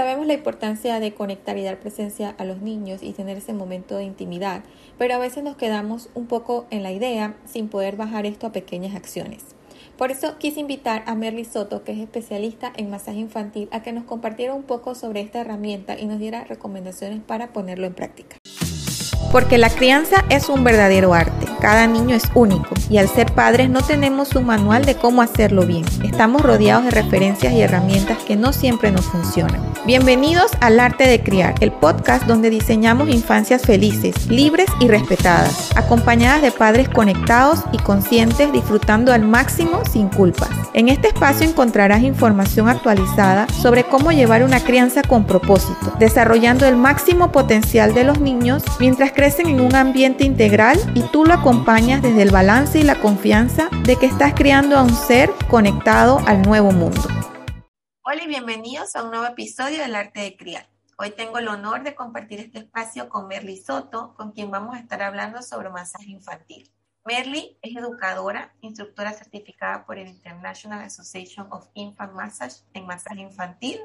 Sabemos la importancia de conectar y dar presencia a los niños y tener ese momento de intimidad, pero a veces nos quedamos un poco en la idea sin poder bajar esto a pequeñas acciones. Por eso quise invitar a Merly Soto, que es especialista en masaje infantil, a que nos compartiera un poco sobre esta herramienta y nos diera recomendaciones para ponerlo en práctica. Porque la crianza es un verdadero arte. Cada niño es único y al ser padres no tenemos un manual de cómo hacerlo bien. Estamos rodeados de referencias y herramientas que no siempre nos funcionan. Bienvenidos al Arte de Criar, el podcast donde diseñamos infancias felices, libres y respetadas, acompañadas de padres conectados y conscientes disfrutando al máximo sin culpas. En este espacio encontrarás información actualizada sobre cómo llevar una crianza con propósito, desarrollando el máximo potencial de los niños mientras crecen en un ambiente integral y tú lo acompañas desde el balance y la confianza de que estás criando a un ser conectado al nuevo mundo. Hola y bienvenidos a un nuevo episodio del Arte de Criar. Hoy tengo el honor de compartir este espacio con Merly Soto, con quien vamos a estar hablando sobre masaje infantil. Merly es educadora, instructora certificada por el International Association of Infant Massage en masaje infantil,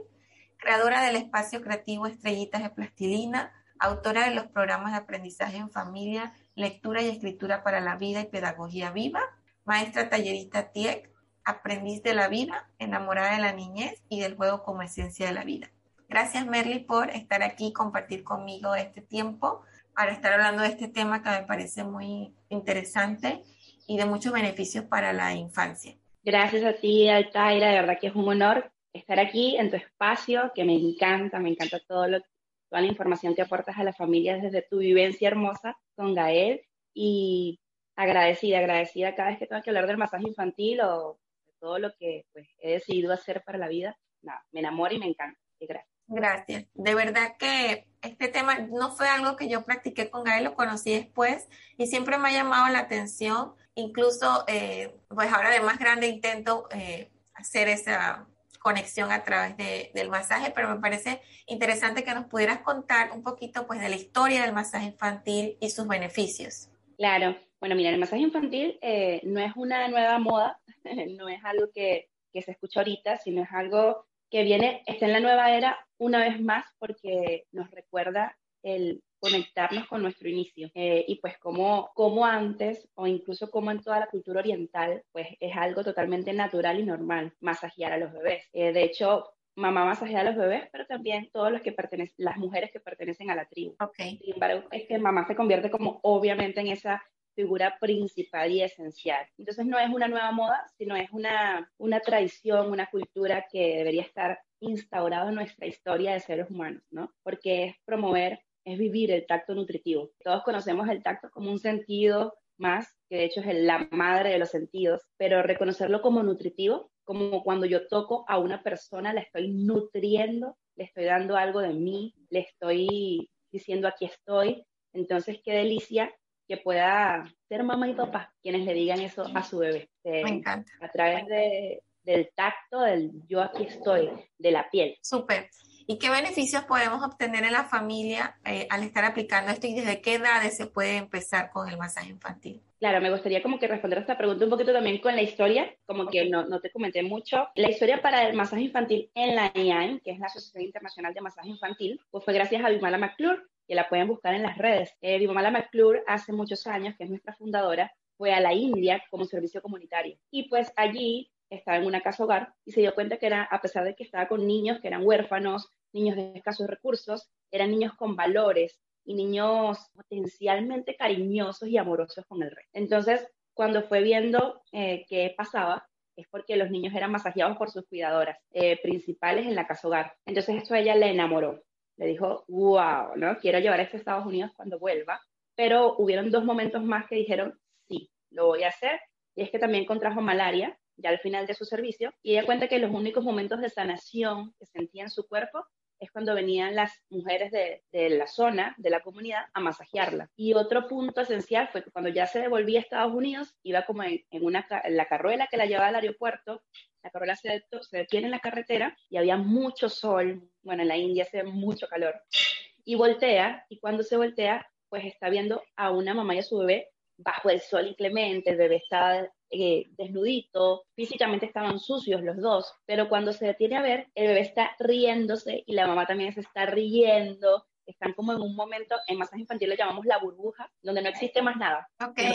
creadora del espacio creativo Estrellitas de Plastilina, autora de los programas de aprendizaje en familia, lectura y escritura para la vida y pedagogía viva, maestra tallerista TIEC, aprendiz de la vida, enamorada de la niñez y del juego como esencia de la vida. Gracias Merly por estar aquí compartir conmigo este tiempo para estar hablando de este tema que me parece muy interesante y de muchos beneficios para la infancia. Gracias a ti, Altaira, de verdad que es un honor estar aquí en tu espacio, que me encanta, me encanta todo lo, toda la información que aportas a la familia desde tu vivencia hermosa con Gael y agradecida, agradecida cada vez que tengo que hablar del masaje infantil o de todo lo que pues, he decidido hacer para la vida. Nada, me enamora y me encanta. gracias. Gracias. De verdad que este tema no fue algo que yo practiqué con Gael, lo conocí después y siempre me ha llamado la atención. Incluso, eh, pues ahora de más grande intento eh, hacer esa conexión a través del masaje, pero me parece interesante que nos pudieras contar un poquito pues de la historia del masaje infantil y sus beneficios. Claro, bueno, mira, el masaje infantil eh, no es una nueva moda, no es algo que, que se escucha ahorita, sino es algo que viene, está en la nueva era una vez más porque nos recuerda el conectarnos con nuestro inicio. Eh, y pues como, como antes, o incluso como en toda la cultura oriental, pues es algo totalmente natural y normal masajear a los bebés. Eh, de hecho, mamá masajea a los bebés, pero también todos los que pertenecen, las mujeres que pertenecen a la tribu. Okay. Sin embargo, es que mamá se convierte como obviamente en esa figura principal y esencial. Entonces no es una nueva moda, sino es una, una tradición, una cultura que debería estar instaurada en nuestra historia de seres humanos, ¿no? Porque es promover, es vivir el tacto nutritivo. Todos conocemos el tacto como un sentido más, que de hecho es la madre de los sentidos, pero reconocerlo como nutritivo, como cuando yo toco a una persona, la estoy nutriendo, le estoy dando algo de mí, le estoy diciendo aquí estoy. Entonces, qué delicia que pueda ser mamá y papá quienes le digan eso a su bebé. Me encanta. A través de, del tacto, del yo aquí estoy, de la piel. Súper. ¿Y qué beneficios podemos obtener en la familia eh, al estar aplicando esto y desde qué edades se puede empezar con el masaje infantil? Claro, me gustaría como que responder a esta pregunta un poquito también con la historia, como que no, no te comenté mucho. La historia para el masaje infantil en la IAIN, que es la Asociación Internacional de Masaje Infantil, pues fue gracias a Bimala McClure, que la pueden buscar en las redes. Eh, Vimala McClure hace muchos años, que es nuestra fundadora, fue a la India como servicio comunitario. Y pues allí estaba en una casa hogar y se dio cuenta que era, a pesar de que estaba con niños que eran huérfanos, niños de escasos recursos, eran niños con valores y niños potencialmente cariñosos y amorosos con el rey. Entonces, cuando fue viendo eh, qué pasaba, es porque los niños eran masajeados por sus cuidadoras eh, principales en la casa hogar. Entonces, esto a ella le enamoró le dijo, wow, ¿no? Quiero llevar esto a Estados Unidos cuando vuelva. Pero hubieron dos momentos más que dijeron, sí, lo voy a hacer. Y es que también contrajo malaria ya al final de su servicio. Y ella cuenta que los únicos momentos de sanación que sentía en su cuerpo es cuando venían las mujeres de, la zona, de la comunidad, a masajearla. Y otro punto esencial fue que cuando ya se devolvía a Estados Unidos, iba como en, una, la carruela que la llevaba al aeropuerto, la carruela se, se detiene en la carretera y había mucho sol, bueno, en la India hace mucho calor, y voltea, y cuando se voltea, pues está viendo a una mamá y a su bebé bajo el sol inclemente, el bebé está eh, desnudito, físicamente estaban sucios los dos, pero cuando se detiene a ver, el bebé está riéndose y la mamá también se está riendo, están como en un momento, en masaje infantil lo llamamos la burbuja, donde no existe más nada,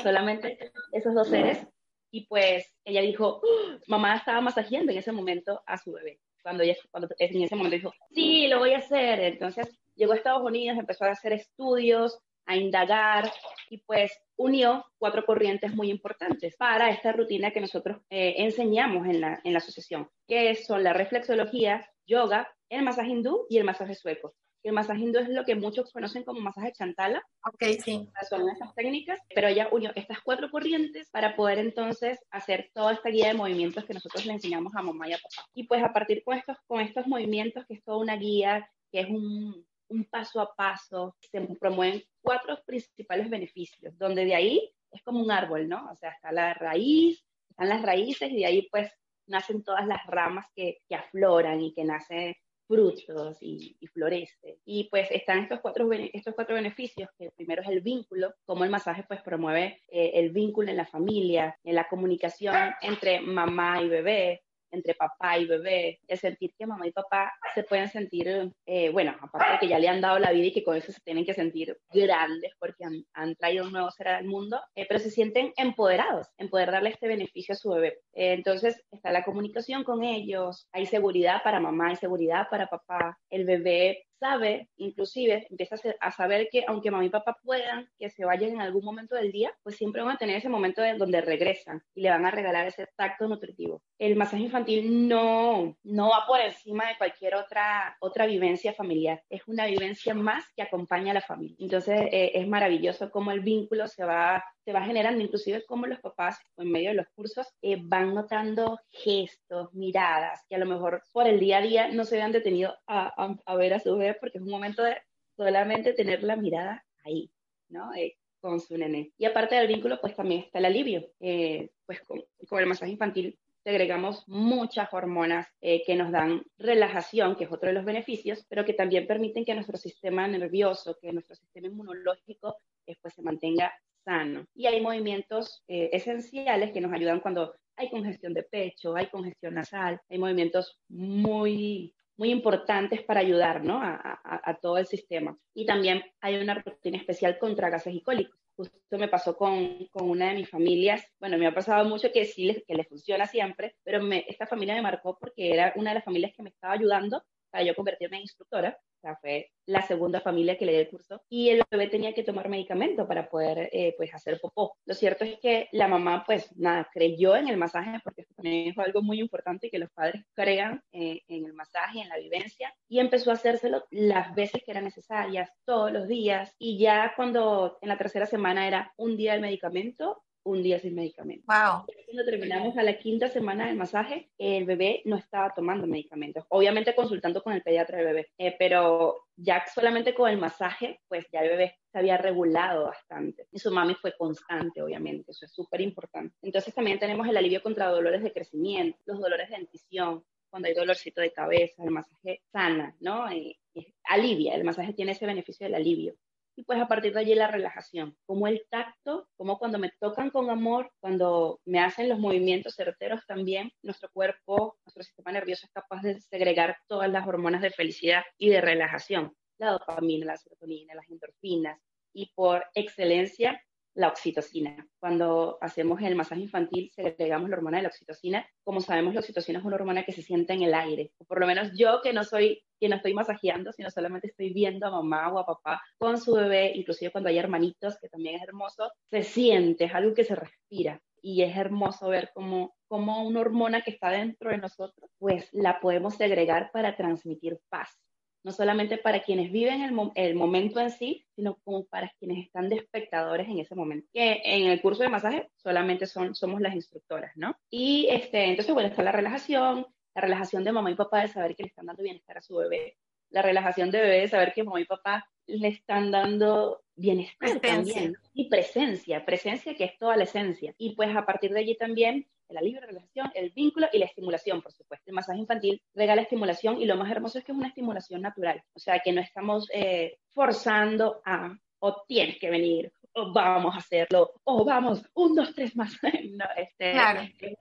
solamente esos dos seres. Y pues ella dijo, ¡Oh!". mamá estaba masajeando en ese momento a su bebé. Cuando ella, cuando en ese momento dijo, sí, lo voy a hacer. Entonces llegó a Estados Unidos, empezó a hacer estudios, a indagar y pues unió cuatro corrientes muy importantes para esta rutina que nosotros eh, enseñamos en la, en la asociación, que son la reflexología, yoga, el masaje hindú y el masaje sueco. El masaje hindú es lo que muchos conocen como masaje chantala. Ok, sí. Son esas técnicas, pero ella unió estas cuatro corrientes para poder entonces hacer toda esta guía de movimientos que nosotros le enseñamos a mamá y a papá. Y pues a partir con estos, con estos movimientos, que es toda una guía, que es un, un paso a paso, se promueven cuatro principales beneficios, donde de ahí es como un árbol, ¿no? O sea, está la raíz, están las raíces y de ahí pues nacen todas las ramas que, que afloran y que nacen frutos y, y, florece. Y pues están estos cuatro, estos cuatro beneficios, que el primero es el vínculo, como el masaje pues promueve eh, el vínculo en la familia, en la comunicación entre mamá y bebé, entre papá y bebé, el sentir que mamá y papá se pueden sentir, eh, bueno, aparte de que ya le han dado la vida y que con eso se tienen que sentir grandes porque han, traído un nuevo ser al mundo, eh, pero se sienten empoderados en poder darle este beneficio a su bebé. Eh, entonces está la comunicación con ellos, hay seguridad para mamá, hay seguridad para papá, el bebé sabe, inclusive empieza a, saber que aunque mamá y papá puedan que se vayan en algún momento del día, pues siempre van a tener ese momento de donde regresan y le van a regalar ese tacto nutritivo. El masaje infantil no, no va por encima de cualquier otra, otra vivencia familiar, es una vivencia más que acompaña a la familia. Entonces eh, es maravilloso cómo el vínculo se va se va generando, inclusive como los papás en medio de los cursos eh, van notando gestos, miradas, que a lo mejor por el día a día no se habían detenido a, ver a su porque es un momento de solamente tener la mirada ahí, ¿no? Eh, con su nene. Y aparte del vínculo, pues también está el alivio. Eh, pues con, con, el masaje infantil agregamos muchas hormonas que nos dan relajación, que es otro de los beneficios, pero que también permiten que nuestro sistema nervioso, que nuestro sistema inmunológico, pues se mantenga sano. Y hay movimientos eh, esenciales que nos ayudan cuando hay congestión de pecho, hay congestión nasal, hay movimientos muy muy importantes para ayudar ¿no? a, a, todo el sistema. Y también hay una rutina especial contra gases y cólicos. Justo me pasó con, con, una de mis familias, bueno, me ha pasado mucho que sí, que le funciona siempre, pero me, esta familia me marcó porque era una de las familias que me estaba ayudando para yo convertirme en instructora o sea, fue la segunda familia que le di el curso y el bebé tenía que tomar medicamento para poder, eh, pues, hacer popó. Lo cierto es que la mamá, pues, nada, creyó en el masaje porque esto también es algo muy importante que los padres crean eh, en el masaje, en la vivencia y empezó a hacérselo las veces que eran necesarias, todos los días y ya cuando en la tercera semana era un día el medicamento, un día sin medicamento. Wow. Cuando terminamos a la quinta semana del masaje, el bebé no estaba tomando medicamentos. Obviamente consultando con el pediatra del bebé, eh, pero ya solamente con el masaje, pues ya el bebé se había regulado bastante. Y su mami fue constante, obviamente, eso es súper importante. Entonces también tenemos el alivio contra dolores de crecimiento, los dolores de dentición, cuando hay dolorcito de cabeza, el masaje sana, ¿no? Y, alivia, el masaje tiene ese beneficio del alivio y pues a partir de allí la relajación, como el tacto, como cuando me tocan con amor, cuando me hacen los movimientos certeros también, nuestro cuerpo, nuestro sistema nervioso es capaz de segregar todas las hormonas de felicidad y de relajación, la dopamina, la serotonina, las endorfinas y por excelencia la oxitocina. Cuando hacemos el masaje infantil, segregamos la hormona de la oxitocina. Como sabemos, la oxitocina es una hormona que se siente en el aire. O por lo menos yo, que no soy quien estoy masajeando, sino solamente estoy viendo a mamá o a papá con su bebé, inclusive cuando hay hermanitos, que también es hermoso, se siente, es algo que se respira. Y es hermoso ver cómo, cómo una hormona que está dentro de nosotros, pues la podemos segregar para transmitir paz no solamente para quienes viven el, el, momento en sí, sino como para quienes están de espectadores en ese momento. Que en el curso de masaje solamente son, somos las instructoras, ¿no? Y este, entonces, bueno, está la relajación, la relajación de mamá y papá de saber que le están dando bienestar a su bebé, la relajación de bebé de saber que mamá y papá le están dando bienestar también y presencia, presencia que es toda la esencia. Y pues a partir de allí también la libre relación, el vínculo y la estimulación, por supuesto. El masaje infantil regala estimulación y lo más hermoso es que es una estimulación natural, o sea, que no estamos eh, forzando a o tienes que venir, oh, vamos a hacerlo, o vamos, un, dos, tres más. no, este, claro. es,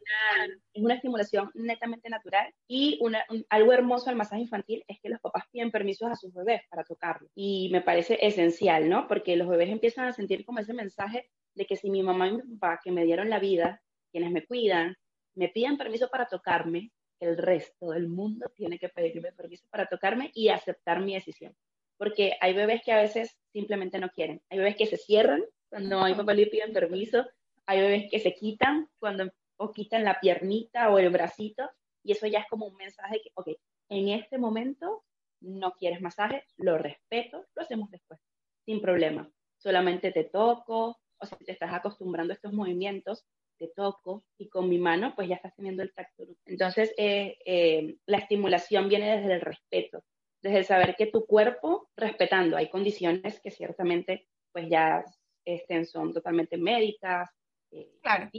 una, estimulación netamente natural y una, algo hermoso del masaje infantil es que los papás piden permisos a sus bebés para tocarlo. Y me parece esencial, ¿no? Porque los bebés empiezan a sentir como ese mensaje de que si mi mamá y mi papá que me dieron la vida, quienes me cuidan, me piden permiso para tocarme, el resto del mundo tiene que pedirme permiso para tocarme y aceptar mi decisión. Porque hay bebés que a veces simplemente no quieren. Hay bebés que se cierran cuando mi papá le piden permiso. Hay bebés que se quitan cuando o quitan la piernita o el bracito. Y eso ya es como un mensaje que, ok, en este momento no quieres masaje, lo respeto, lo hacemos después, sin problema. Solamente te toco, o si te estás acostumbrando a estos movimientos, te toco y con mi mano pues ya estás teniendo el tacto. Entonces eh, eh, la estimulación viene desde el respeto, desde el saber que tu cuerpo, respetando, hay condiciones que ciertamente pues ya estén, son totalmente médicas, eh, claro.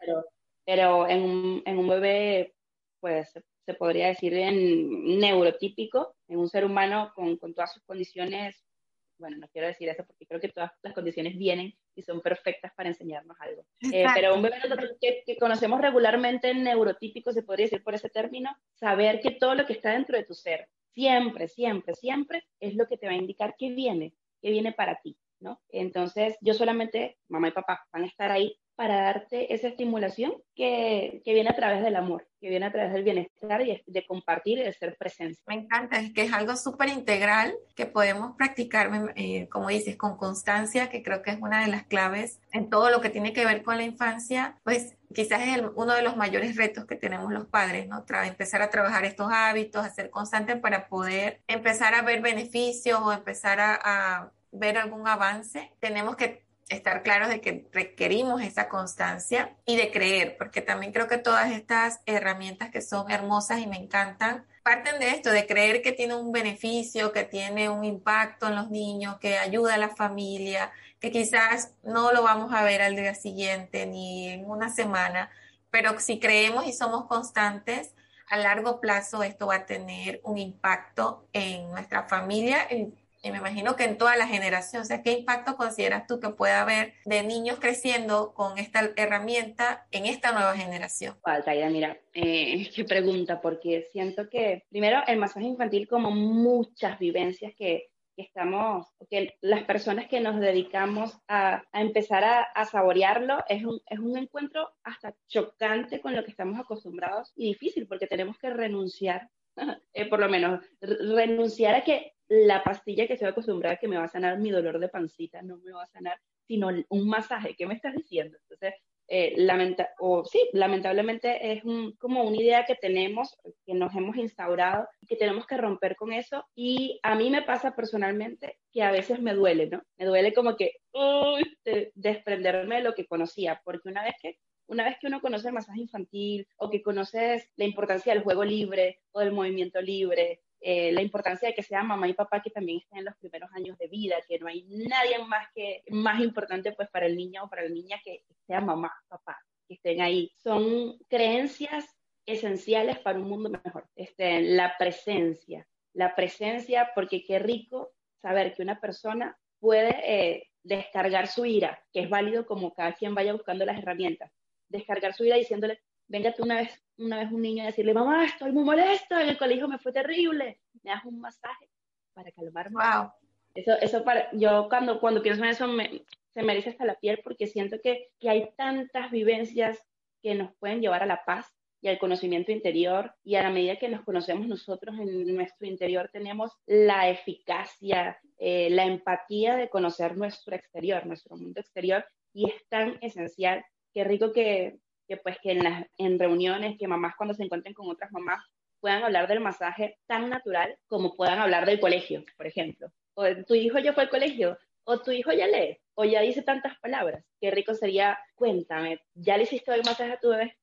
pero, pero en, un, en un bebé pues se podría decir en neurotípico, en un ser humano con, con todas sus condiciones bueno, no quiero decir eso porque creo que todas las condiciones vienen y son perfectas para enseñarnos algo. Eh, pero un bebé que, que, conocemos regularmente neurotípico, se podría decir por ese término, saber que todo lo que está dentro de tu ser, siempre, siempre, siempre, es lo que te va a indicar qué viene, qué viene para ti, ¿no? Entonces, yo solamente, mamá y papá van a estar ahí para darte esa estimulación que, que, viene a través del amor, que viene a través del bienestar y de compartir y de ser presencia. Me encanta, es que es algo súper integral que podemos practicar, eh, como dices, con constancia, que creo que es una de las claves en todo lo que tiene que ver con la infancia, pues quizás es uno de los mayores retos que tenemos los padres, ¿no? empezar a trabajar estos hábitos, a ser constantes para poder empezar a ver beneficios o empezar a, a ver algún avance. Tenemos que estar claros de que requerimos esa constancia y de creer, porque también creo que todas estas herramientas que son hermosas y me encantan, parten de esto, de creer que tiene un beneficio, que tiene un impacto en los niños, que ayuda a la familia, que quizás no lo vamos a ver al día siguiente ni en una semana, pero si creemos y somos constantes, a largo plazo esto va a tener un impacto en nuestra familia y me imagino que en toda la generación. O sea, ¿qué impacto consideras tú que puede haber de niños creciendo con esta herramienta en esta nueva generación? Altaira, mira, eh, qué pregunta, porque siento que, primero, el masaje infantil, como muchas vivencias que, que estamos, que las personas que nos dedicamos a, a empezar a, a, saborearlo, es un, es un encuentro hasta chocante con lo que estamos acostumbrados y difícil, porque tenemos que renunciar eh, por lo menos renunciar a que la pastilla que estoy acostumbrada que me va a sanar mi dolor de pancita no me va a sanar, sino un masaje. ¿Qué me estás diciendo? Entonces, eh, lamenta o sí, lamentablemente es como una idea que tenemos, que nos hemos instaurado que tenemos que romper con eso. Y a mí me pasa personalmente que a veces me duele, ¿no? Me duele como que desprenderme de lo que conocía, porque una vez que una vez que uno conoce el masaje infantil o que conoces la importancia del juego libre o del movimiento libre eh, la importancia de que sea mamá y papá que también estén en los primeros años de vida, que no hay nadie más que más importante pues para el niño o para la niña que sea mamá, papá, que estén ahí. Son creencias esenciales para un mundo mejor. Este, la presencia, la presencia, porque qué rico saber que una persona puede eh, descargar su ira, que es válido como cada quien vaya buscando las herramientas, descargar su ira diciéndole, venga tú una vez, una vez un niño a decirle, mamá, estoy muy molesto, en el colegio me fue terrible, me das un masaje para calmarme. Wow. Eso, eso para, yo cuando, cuando pienso en eso me, se me eriza hasta la piel porque siento que, que hay tantas vivencias que nos pueden llevar a la paz y al conocimiento interior y a la medida que nos conocemos nosotros en nuestro interior tenemos la eficacia, eh, la empatía de conocer nuestro exterior, nuestro mundo exterior y es tan esencial. Qué rico que, que pues que en, las, en reuniones, que mamás cuando se encuentren con otras mamás puedan hablar del masaje tan natural como puedan hablar del colegio, por ejemplo. O tu hijo ya fue al colegio, o tu hijo ya lee, o ya dice tantas palabras. Qué rico sería, cuéntame, ¿ya le hiciste el masaje a tu bebé?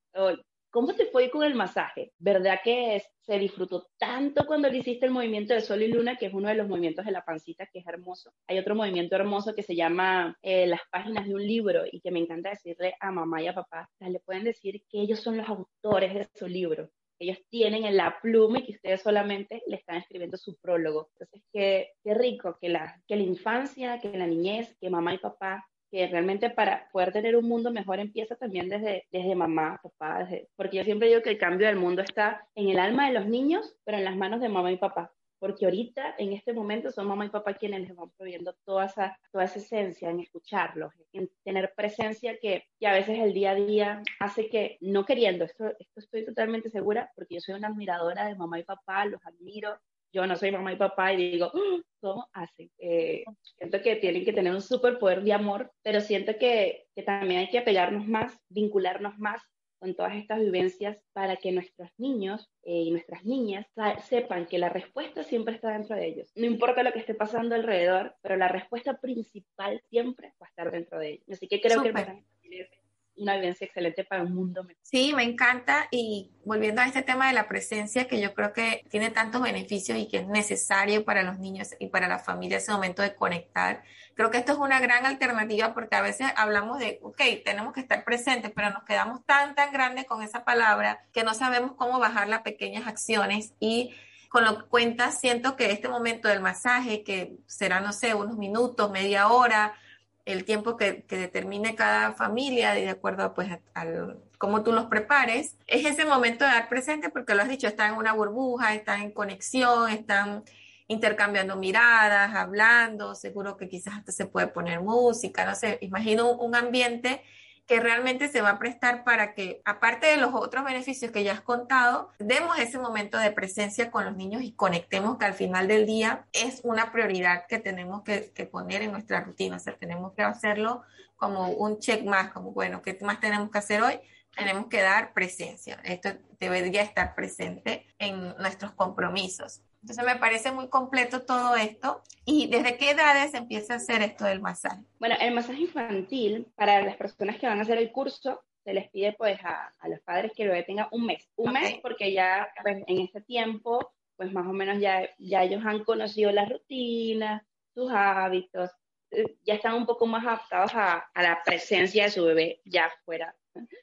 ¿Cómo te fue con el masaje? ¿Verdad que se disfrutó tanto cuando le hiciste el movimiento de sol y luna, que es uno de los movimientos de la pancita, que es hermoso? Hay otro movimiento hermoso que se llama eh, las páginas de un libro y que me encanta decirle a mamá y a papá, le pueden decir que ellos son los autores de su libro. Ellos tienen en la pluma y que ustedes solamente le están escribiendo su prólogo. Entonces, qué, qué rico que la, que la infancia, que la niñez, que mamá y papá que realmente para poder tener un mundo mejor empieza también desde, desde mamá, papá, porque yo siempre digo que el cambio del mundo está en el alma de los niños, pero en las manos de mamá y papá porque ahorita, en este momento, son mamá y papá quienes les van proviendo toda esa, toda esa esencia en escucharlos, en tener presencia que, que, a veces el día a día hace que, no queriendo, esto, esto estoy totalmente segura, porque yo soy una admiradora de mamá y papá, los admiro, yo no soy mamá y papá y digo, ¡Ah! ¿cómo hacen? Eh, siento que tienen que tener un superpoder de amor, pero siento que, que también hay que apegarnos más, vincularnos más con todas estas vivencias para que nuestros niños eh, y nuestras niñas sepan que la respuesta siempre está dentro de ellos. No importa lo que esté pasando alrededor, pero la respuesta principal siempre va a estar dentro de ellos. Así que creo que el una vivencia excelente para un mundo mejor. Sí, me encanta y volviendo a este tema de la presencia que yo creo que tiene tantos beneficios y que es necesario para los niños y para la familia ese momento de conectar. Creo que esto es una gran alternativa porque a veces hablamos de, ok, tenemos que estar presentes, pero nos quedamos tan, tan grandes con esa palabra que no sabemos cómo bajar las pequeñas acciones y con lo que cuentas, siento que este momento del masaje, que será, no sé, unos minutos, media hora, el tiempo que, determine cada familia de acuerdo pues a, cómo tú los prepares, es ese momento de dar presente porque lo has dicho, están en una burbuja, están en conexión, están intercambiando miradas, hablando, seguro que quizás hasta se puede poner música, no sé, imagino un ambiente que realmente se va a prestar para que, aparte de los otros beneficios que ya has contado, demos ese momento de presencia con los niños y conectemos que al final del día es una prioridad que tenemos que, poner en nuestra rutina. O sea, tenemos que hacerlo como un check más, como, bueno, ¿qué más tenemos que hacer hoy? Tenemos que dar presencia. Esto debería estar presente en nuestros compromisos. Entonces me parece muy completo todo esto. ¿Y desde qué edades empieza a hacer esto del masaje? Bueno, el masaje infantil, para las personas que van a hacer el curso, se les pide pues a, los padres que el bebé tenga un mes. Un mes porque ya pues, en este tiempo, pues más o menos ya, ya ellos han conocido las rutinas, sus hábitos, eh, ya están un poco más adaptados a, a la presencia de su bebé ya fuera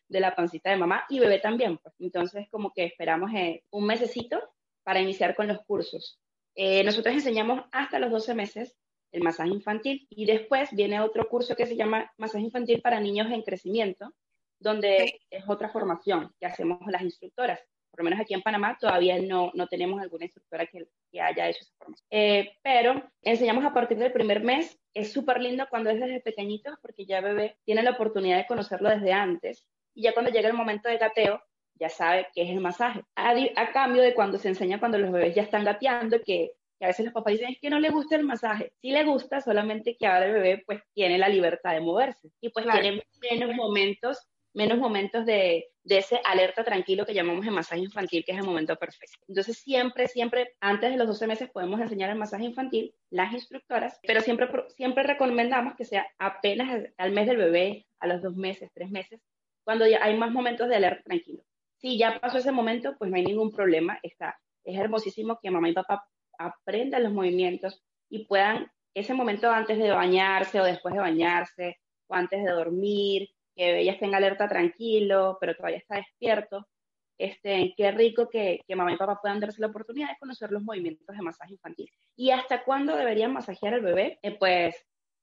de la pancita de mamá y bebé también. Pues. Entonces como que esperamos eh, un mesecito para iniciar con los cursos. Eh, nosotros enseñamos hasta los 12 meses el masaje infantil y después viene otro curso que se llama masaje infantil para niños en crecimiento, donde es otra formación que hacemos las instructoras. Por lo menos aquí en Panamá todavía no, no tenemos alguna instructora que, que haya hecho esa formación. Eh, pero enseñamos a partir del primer mes. Es súper lindo cuando es desde pequeñitos porque ya bebé tiene la oportunidad de conocerlo desde antes. Y ya cuando llega el momento de gateo, ya sabe qué es el masaje. A, cambio de cuando se enseña cuando los bebés ya están gateando, que, a veces los papás dicen es que no le gusta el masaje. Sí le gusta, solamente que ahora el bebé pues tiene la libertad de moverse y pues tiene menos momentos, menos momentos de, de ese alerta tranquilo que llamamos el masaje infantil, que es el momento perfecto. Entonces siempre, siempre, antes de los 12 meses podemos enseñar el masaje infantil, las instructoras, pero siempre, siempre recomendamos que sea apenas al mes del bebé, a los dos meses, tres meses, cuando ya hay más momentos de alerta tranquilo si ya pasó ese momento, pues no hay ningún problema. Está, es hermosísimo que mamá y papá aprendan los movimientos y puedan, ese momento antes de bañarse o después de bañarse o antes de dormir, que ella esté en alerta tranquilo, pero todavía está despierto. Este, qué rico que, que mamá y papá puedan darse la oportunidad de conocer los movimientos de masaje infantil. ¿Y hasta cuándo deberían masajear al bebé? Eh, pues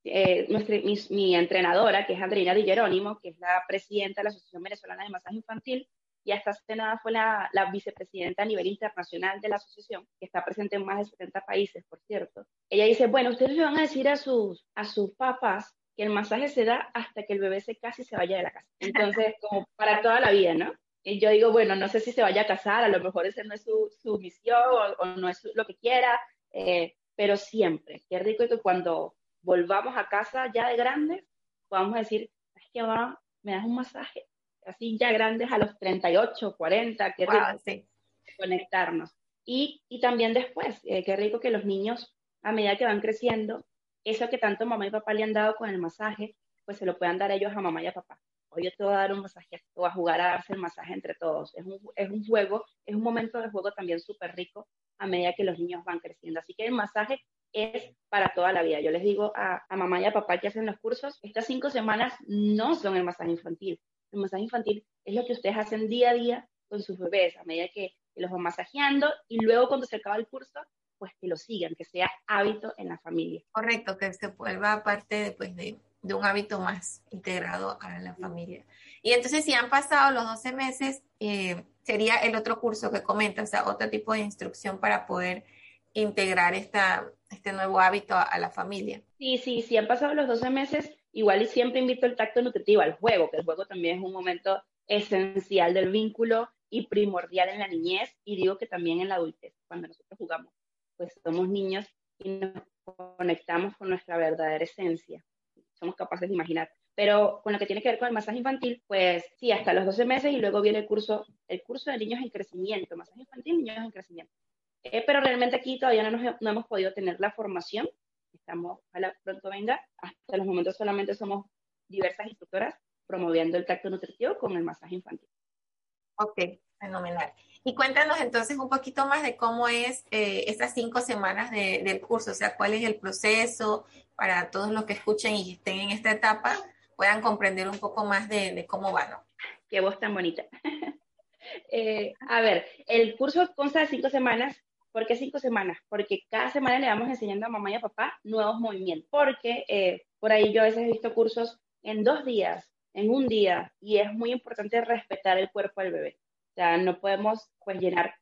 eh, mi, mi, entrenadora, que es Andrina Di Jerónimo, que es la presidenta de la Asociación Venezolana de Masaje Infantil, y hasta hace nada fue la, vicepresidenta a nivel internacional de la asociación, que está presente en más de 70 países, por cierto. Ella dice, bueno, ustedes le van a decir a sus, a sus papás que el masaje se da hasta que el bebé se case y se vaya de la casa. Entonces, como para toda la vida, ¿no? Y yo digo, bueno, no sé si se vaya a casar, a lo mejor esa no es su, su misión o, no es lo que quiera, eh, pero siempre, qué rico que cuando volvamos a casa ya de grandes, podamos decir, es que va, me das un masaje, así ya grandes a los 38, 40, qué rico conectarnos. Y, y, también después, eh, qué rico que los niños, a medida que van creciendo, eso que tanto mamá y papá le han dado con el masaje, pues se lo puedan dar ellos a mamá y a papá. Hoy yo te voy a dar un masaje, o a jugar a darse el masaje entre todos. Es un, es un juego, es un momento de juego también súper rico a medida que los niños van creciendo. Así que el masaje es para toda la vida. Yo les digo a, a, mamá y a papá que hacen los cursos, estas cinco semanas no son el masaje infantil, el masaje infantil es lo que ustedes hacen día a día con sus bebés, a medida que, los van masajeando y luego cuando se acaba el curso, pues que lo sigan, que sea hábito en la familia. Correcto, que se vuelva parte de, pues, de de un hábito más integrado a la familia. Y entonces si han pasado los 12 meses, eh, sería el otro curso que comenta, o sea, otro tipo de instrucción para poder integrar esta, este nuevo hábito a, la familia. Sí, sí, si han pasado los 12 meses, igual y siempre invito el tacto nutritivo al juego, que el juego también es un momento esencial del vínculo y primordial en la niñez, y digo que también en la adultez, cuando nosotros jugamos, pues somos niños y nos conectamos con nuestra verdadera esencia, somos capaces de imaginar. Pero con lo que tiene que ver con el masaje infantil, pues sí, hasta los 12 meses y luego viene el curso, el curso de niños en crecimiento, masaje infantil, niños en crecimiento. Eh, pero realmente aquí todavía no, no hemos podido tener la formación, estamos, ojalá pronto venga, hasta los momentos solamente somos diversas instructoras promoviendo el tacto nutritivo con el masaje infantil. Ok, fenomenal. Y cuéntanos entonces un poquito más de cómo es eh, estas cinco semanas del curso, o sea, cuál es el proceso para todos los que escuchen y estén en esta etapa, puedan comprender un poco más de, cómo va, ¿no? Qué voz tan bonita. Eh, a ver, el curso consta de cinco semanas. ¿Por qué cinco semanas? Porque cada semana le vamos enseñando a mamá y a papá nuevos movimientos. Porque eh, por ahí yo a veces he visto cursos en dos días, en un día, y es muy importante respetar el cuerpo del bebé. O sea, no podemos pues llenar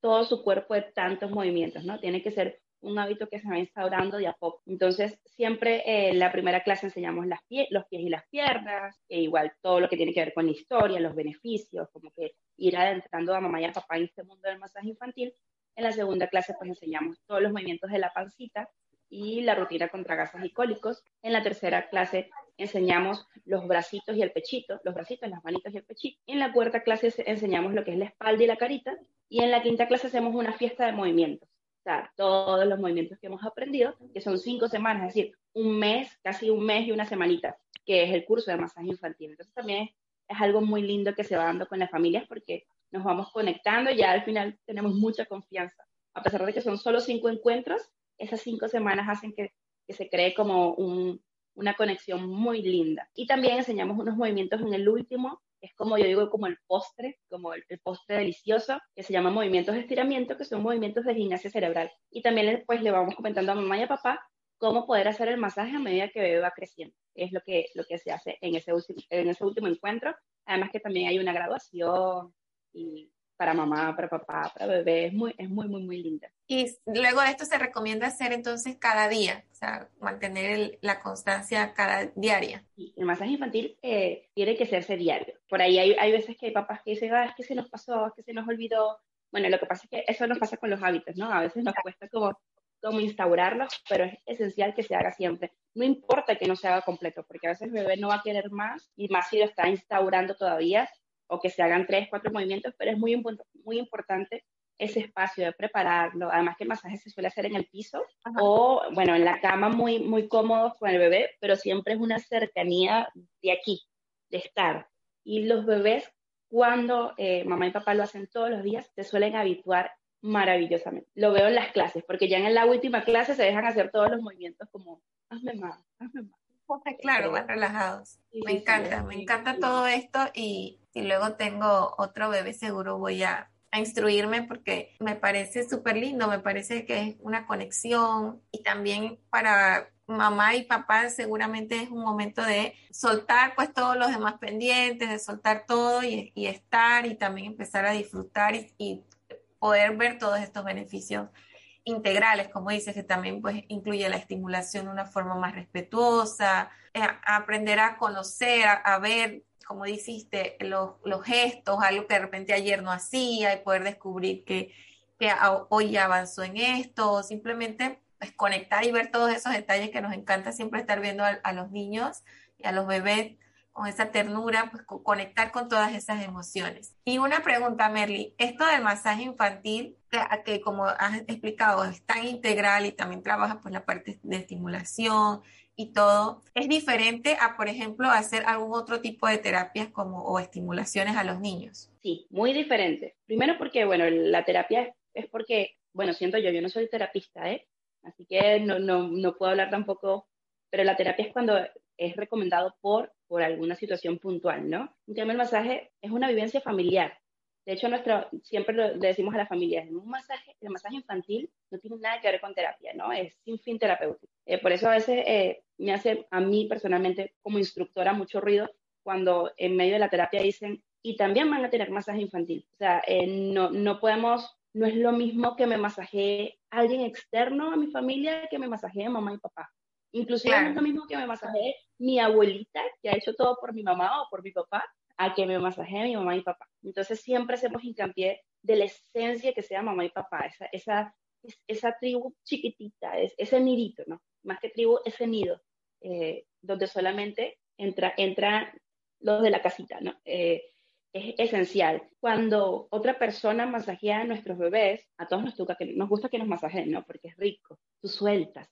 todo su cuerpo de tantos movimientos, ¿no? Tiene que ser un hábito que se va instaurando de a poco. Entonces, siempre en eh, la primera clase enseñamos las los pies y las piernas, e igual todo lo que tiene que ver con la historia, los beneficios, como que ir adentrando a mamá y a papá en este mundo del masaje infantil. En la segunda clase, pues enseñamos todos los movimientos de la pancita y la rutina contra gases y cólicos. En la tercera clase enseñamos los bracitos y el pechito, los bracitos, las manitas y el pechito. En la cuarta clase enseñamos lo que es la espalda y la carita. Y en la quinta clase hacemos una fiesta de movimientos todos los movimientos que hemos aprendido, que son cinco semanas, es decir, un mes, casi un mes y una semanita, que es el curso de masaje infantil. Entonces también es algo muy lindo que se va dando con las familias porque nos vamos conectando y ya al final tenemos mucha confianza. A pesar de que son solo cinco encuentros, esas cinco semanas hacen que, que se cree como un, una conexión muy linda. Y también enseñamos unos movimientos en el último es como yo digo, como el postre, como el, postre delicioso, que se llama movimientos de estiramiento, que son movimientos de gimnasia cerebral. Y también pues le vamos comentando a mamá y a papá cómo poder hacer el masaje a medida que bebé va creciendo. Es lo que, lo que se hace en ese, en ese último encuentro. Además que también hay una graduación y para mamá, para papá, para bebé, es muy, es muy, muy, muy linda. Y luego de esto se recomienda hacer entonces cada día, o sea, mantener la constancia cada diaria. Y el masaje infantil eh, tiene que hacerse diario. Por ahí hay, hay veces que hay papás que dicen, ah, es que se nos pasó, es que se nos olvidó. Bueno, lo que pasa es que eso nos pasa con los hábitos, ¿no? A veces nos cuesta como, como instaurarlos, pero es esencial que se haga siempre. No importa que no se haga completo, porque a veces el bebé no va a querer más, y más si lo está instaurando todavía, o que se hagan tres, cuatro movimientos, pero es muy, muy importante ese espacio de prepararlo. Además que el masaje se suele hacer en el piso o, bueno, en la cama muy, muy cómodos con el bebé, pero siempre es una cercanía de aquí, de estar. Y los bebés, cuando eh, mamá y papá lo hacen todos los días, se suelen habituar maravillosamente. Lo veo en las clases, porque ya en la última clase se dejan hacer todos los movimientos como, hazme más, hazme más. Claro, más relajados. me encanta, me encanta todo esto y si luego tengo otro bebé seguro voy a, instruirme porque me parece súper lindo, me parece que es una conexión y también para mamá y papá seguramente es un momento de soltar pues todos los demás pendientes, de soltar todo y, estar y también empezar a disfrutar y poder ver todos estos beneficios integrales, como dices, que también pues incluye la estimulación de una forma más respetuosa, eh, aprender a conocer, a, ver, como dijiste, los, los, gestos, algo que de repente ayer no hacía y poder descubrir que, que hoy ya avanzó en esto, simplemente pues, conectar y ver todos esos detalles que nos encanta siempre estar viendo a los niños y a los bebés con esa ternura, pues conectar con todas esas emociones. Y una pregunta, Merly, esto del masaje infantil, que, como has explicado, es tan integral y también trabaja pues la parte de estimulación y todo, ¿es diferente a, por ejemplo, hacer algún otro tipo de terapias como o estimulaciones a los niños? Sí, muy diferente. Primero porque, bueno, la terapia es porque, bueno, siento yo, yo no soy terapista, ¿eh? Así que no, no, no puedo hablar tampoco, pero la terapia es cuando es recomendado por, por alguna situación puntual, ¿no? En cambio, el masaje es una vivencia familiar. De hecho, nuestro, siempre le decimos a las familias, un masaje, el masaje infantil no tiene nada que ver con terapia, ¿no? Es sin fin terapéutico. Eh, por eso a veces eh, me hace a mí personalmente como instructora mucho ruido cuando en medio de la terapia dicen, y también van a tener masaje infantil. O sea, eh, no, no podemos, no es lo mismo que me masajee alguien externo a mi familia que me masajee mamá y papá. Inclusive no es lo mismo que me masajee mi abuelita, que ha hecho todo por mi mamá o por mi papá, a que me masajee mi mamá y papá. Entonces siempre hacemos hincapié de la esencia que sea mamá y papá, esa, esa, esa tribu chiquitita, ese nidito, ¿no? Más que tribu, ese nido, eh, donde solamente entra, entra los de la casita, ¿no? Eh, es esencial. Cuando otra persona masajea a nuestros bebés, a todos nos, toca que, nos gusta que nos masajeen, ¿no? Porque es rico, tú sueltas.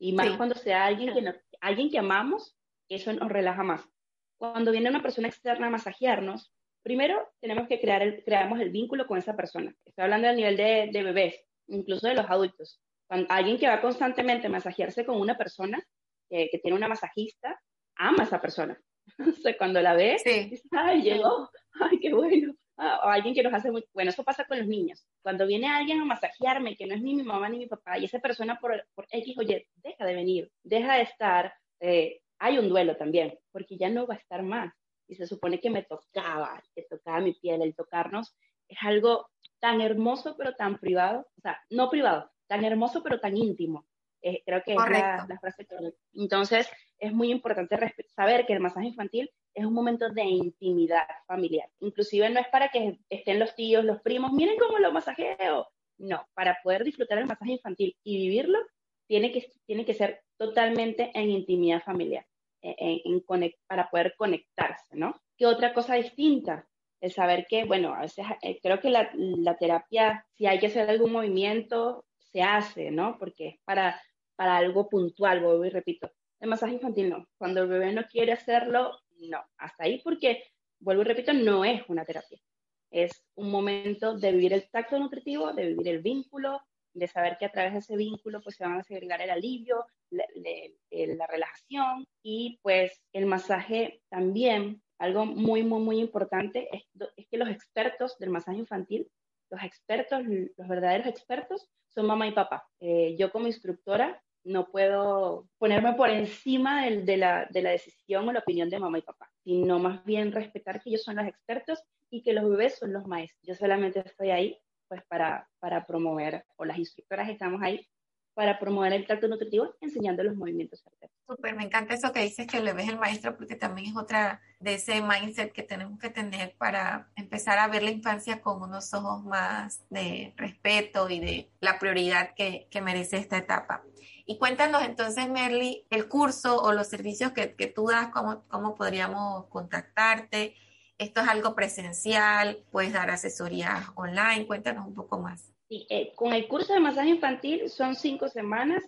Y más cuando sea alguien que, alguien que amamos, eso nos relaja más. Cuando viene una persona externa a masajearnos, primero tenemos que crear el, creamos el vínculo con esa persona. Estoy hablando del nivel de, de bebés, incluso de los adultos. Cuando alguien que va constantemente a masajearse con una persona que, que tiene una masajista, ama a esa persona. O sea, cuando la ves, dices, ay, llegó, ay, qué bueno. O alguien que nos hace muy, bueno, eso pasa con los niños. Cuando viene alguien a masajearme, que no es ni mi mamá ni mi papá, y esa persona por, por X o Y deja de venir, deja de estar, eh, hay un duelo también, porque ya no va a estar más. Y se supone que me tocaba, que tocaba mi piel, el tocarnos es algo tan hermoso pero tan privado, o sea, no privado, tan hermoso pero tan íntimo. Eh, creo que es la, la frase Entonces, es muy importante saber que el masaje infantil es un momento de intimidad familiar. Inclusive no es para que estén los tíos, los primos, miren cómo lo masajeo. No, para poder disfrutar el masaje infantil y vivirlo, tiene que, tiene que ser totalmente en intimidad familiar, en, para poder conectarse, ¿no? ¿Qué otra cosa distinta? El saber que, bueno, a veces eh, creo que la, la, terapia, si hay que hacer algún movimiento, se hace, ¿no? Porque es para, para algo puntual, vuelvo y repito. El masaje infantil no. Cuando el bebé no quiere hacerlo, no. Hasta ahí porque, vuelvo y repito, no es una terapia. Es un momento de vivir el tacto nutritivo, de vivir el vínculo, de saber que a través de ese vínculo pues se van a segregar el alivio, la, la relajación y pues el masaje también, algo muy, muy, muy importante es, es que los expertos del masaje infantil, los expertos, los verdaderos expertos son mamá y papá. Eh, yo como instructora no puedo ponerme por encima de, la, decisión o la opinión de mamá y papá, sino más bien respetar que ellos son los expertos y que los bebés son los maestros. Yo solamente estoy ahí pues para, para promover, o las instructoras estamos ahí para promover el tacto nutritivo enseñando los movimientos. Súper, me encanta eso que dices que el bebé es el maestro porque también es otra de ese mindset que tenemos que tener para empezar a ver la infancia con unos ojos más de respeto y de la prioridad que, que merece esta etapa. Y cuéntanos entonces, Merly, el curso o los servicios que, que tú das, cómo, cómo podríamos contactarte. ¿Esto es algo presencial? ¿Puedes dar asesoría online? Cuéntanos un poco más. Sí, eh, con el curso de masaje infantil son cinco semanas,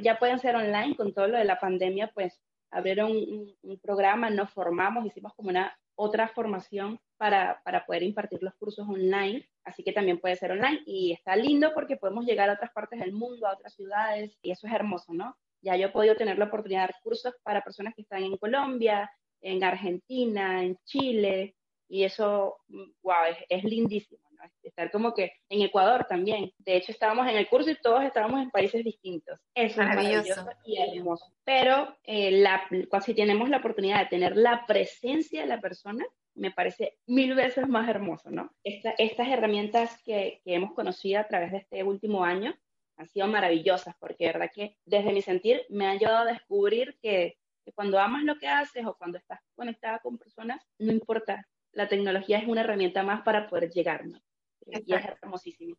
ya pueden ser online, con todo lo de la pandemia, pues abrieron un, un programa, nos formamos, hicimos como una otra formación para, para, poder impartir los cursos online, así que también puede ser online y está lindo porque podemos llegar a otras partes del mundo, a otras ciudades y eso es hermoso, ¿no? Ya yo he podido tener la oportunidad de dar cursos para personas que están en Colombia, en Argentina, en Chile y eso, wow, es, es lindísimo. ¿no? Estar como que en Ecuador también. De hecho, estábamos en el curso y todos estábamos en países distintos. Eso es maravilloso y hermoso. Pero eh, la, si tenemos la oportunidad de tener la presencia de la persona, me parece mil veces más hermoso, ¿no? estas herramientas que, que, hemos conocido a través de este último año han sido maravillosas, porque de verdad que desde mi sentir me han ayudado a descubrir que, que cuando amas lo que haces o cuando estás conectada con personas, no importa, la tecnología es una herramienta más para poder llegar, ¿no? Y es hermosísimo.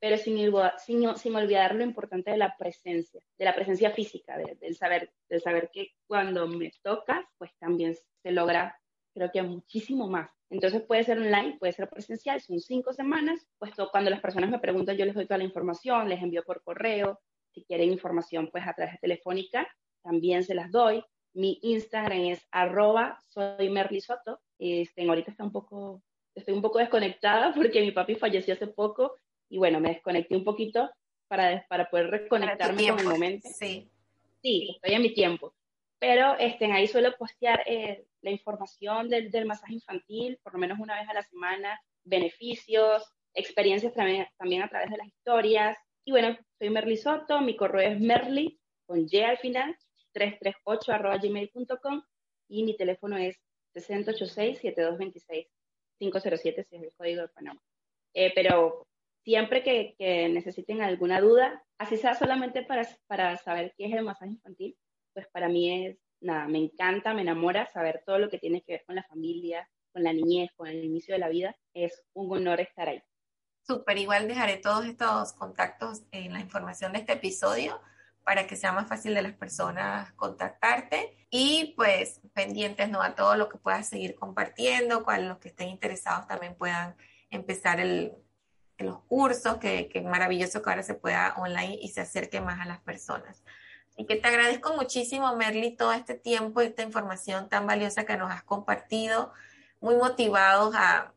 Pero sin, sin, sin, olvidar lo importante de la presencia, de la presencia física, del, saber, del saber que cuando me tocas, pues también se logra creo que muchísimo más. Entonces puede ser online, puede ser presencial, son cinco semanas, puesto cuando las personas me preguntan yo les doy toda la información, les envío por correo, si quieren información pues a través de telefónica, también se las doy. Mi Instagram es arroba soy merlisoto, este, ahorita está un poco, estoy un poco desconectada porque mi papi falleció hace poco y bueno, me desconecté un poquito para, para poder reconectarme con el momento. Sí. Sí, estoy en mi tiempo. Pero este, ahí suelo postear eh, la información del, del, masaje infantil, por lo menos una vez a la semana, beneficios, experiencias también, también a través de las historias. Y bueno, soy Merly Soto, mi correo es merly, con Y al final, 338.gmail.com y mi teléfono es 686-7226-507, si es el código de Panamá. Eh, pero siempre que, que, necesiten alguna duda, así sea solamente para, para saber qué es el masaje infantil, pues para mí es, nada, me encanta, me enamora saber todo lo que tiene que ver con la familia, con la niñez, con el inicio de la vida. Es un honor estar ahí. Súper, igual dejaré todos estos contactos en la información de este episodio para que sea más fácil de las personas contactarte y pues pendientes ¿no? a todo lo que puedas seguir compartiendo, cual los que estén interesados también puedan empezar el, los cursos, que, que maravilloso que ahora se pueda online y se acerque más a las personas. Y que te agradezco muchísimo, Merly, todo este tiempo y esta información tan valiosa que nos has compartido, muy motivados a,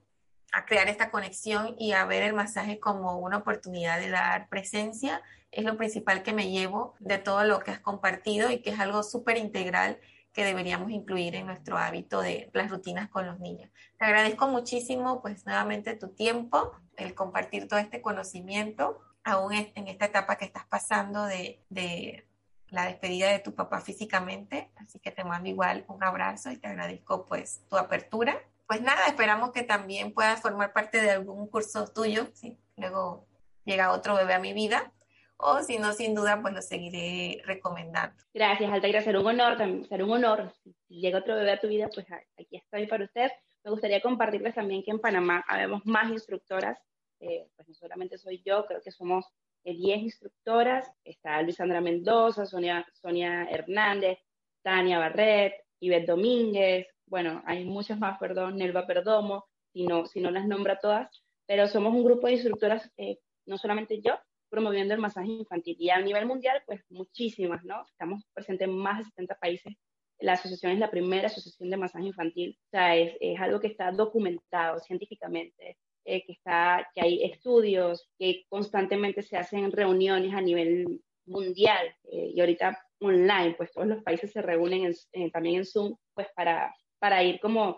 a crear esta conexión y a ver el masaje como una oportunidad de dar presencia. Es lo principal que me llevo de todo lo que has compartido y que es algo súper integral que deberíamos incluir en nuestro hábito de las rutinas con los niños. Te agradezco muchísimo, pues nuevamente tu tiempo, el compartir todo este conocimiento, aún en esta etapa que estás pasando de, de la despedida de tu papá físicamente. Así que te mando igual un abrazo y te agradezco pues tu apertura. Pues nada, esperamos que también puedas formar parte de algún curso tuyo, si luego llega otro bebé a mi vida o si no, sin duda, pues lo seguiré recomendando. Gracias, Altaira, será un honor, será un honor. Si llega otro bebé a tu vida, pues aquí estoy para usted. Me gustaría compartirles también que en Panamá habemos más instructoras, eh, pues no solamente soy yo, creo que somos 10 eh, instructoras, está Luisandra Mendoza, Sonia, Sonia Hernández, Tania Barret, Ivette Domínguez, bueno, hay muchas más, perdón, Nelva Perdomo, si no, si no las nombra todas, pero somos un grupo de instructoras, eh, no solamente yo, promoviendo el masaje infantil. Y a nivel mundial, pues muchísimas, ¿no? Estamos presentes en más de 70 países. La asociación es la primera asociación de masaje infantil. O sea, es, es algo que está documentado científicamente, eh, que, está, que hay estudios, que constantemente se hacen reuniones a nivel mundial eh, y ahorita online, pues todos los países se reúnen también en Zoom, pues para, para ir como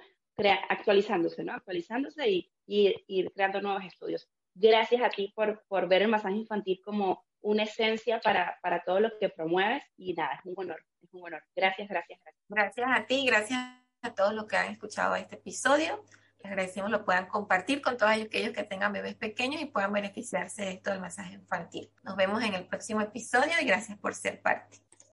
actualizándose, ¿no? Actualizándose y, y ir creando nuevos estudios gracias a ti por, por ver el masaje infantil como una esencia para, para todo lo que promueves y nada, es un honor, es un honor. Gracias, gracias, gracias. Gracias a ti, gracias a todos los que han escuchado este episodio. Agradecemos lo puedan compartir con todos aquellos que tengan bebés pequeños y puedan beneficiarse de esto del masaje infantil. Nos vemos en el próximo episodio y gracias por ser parte.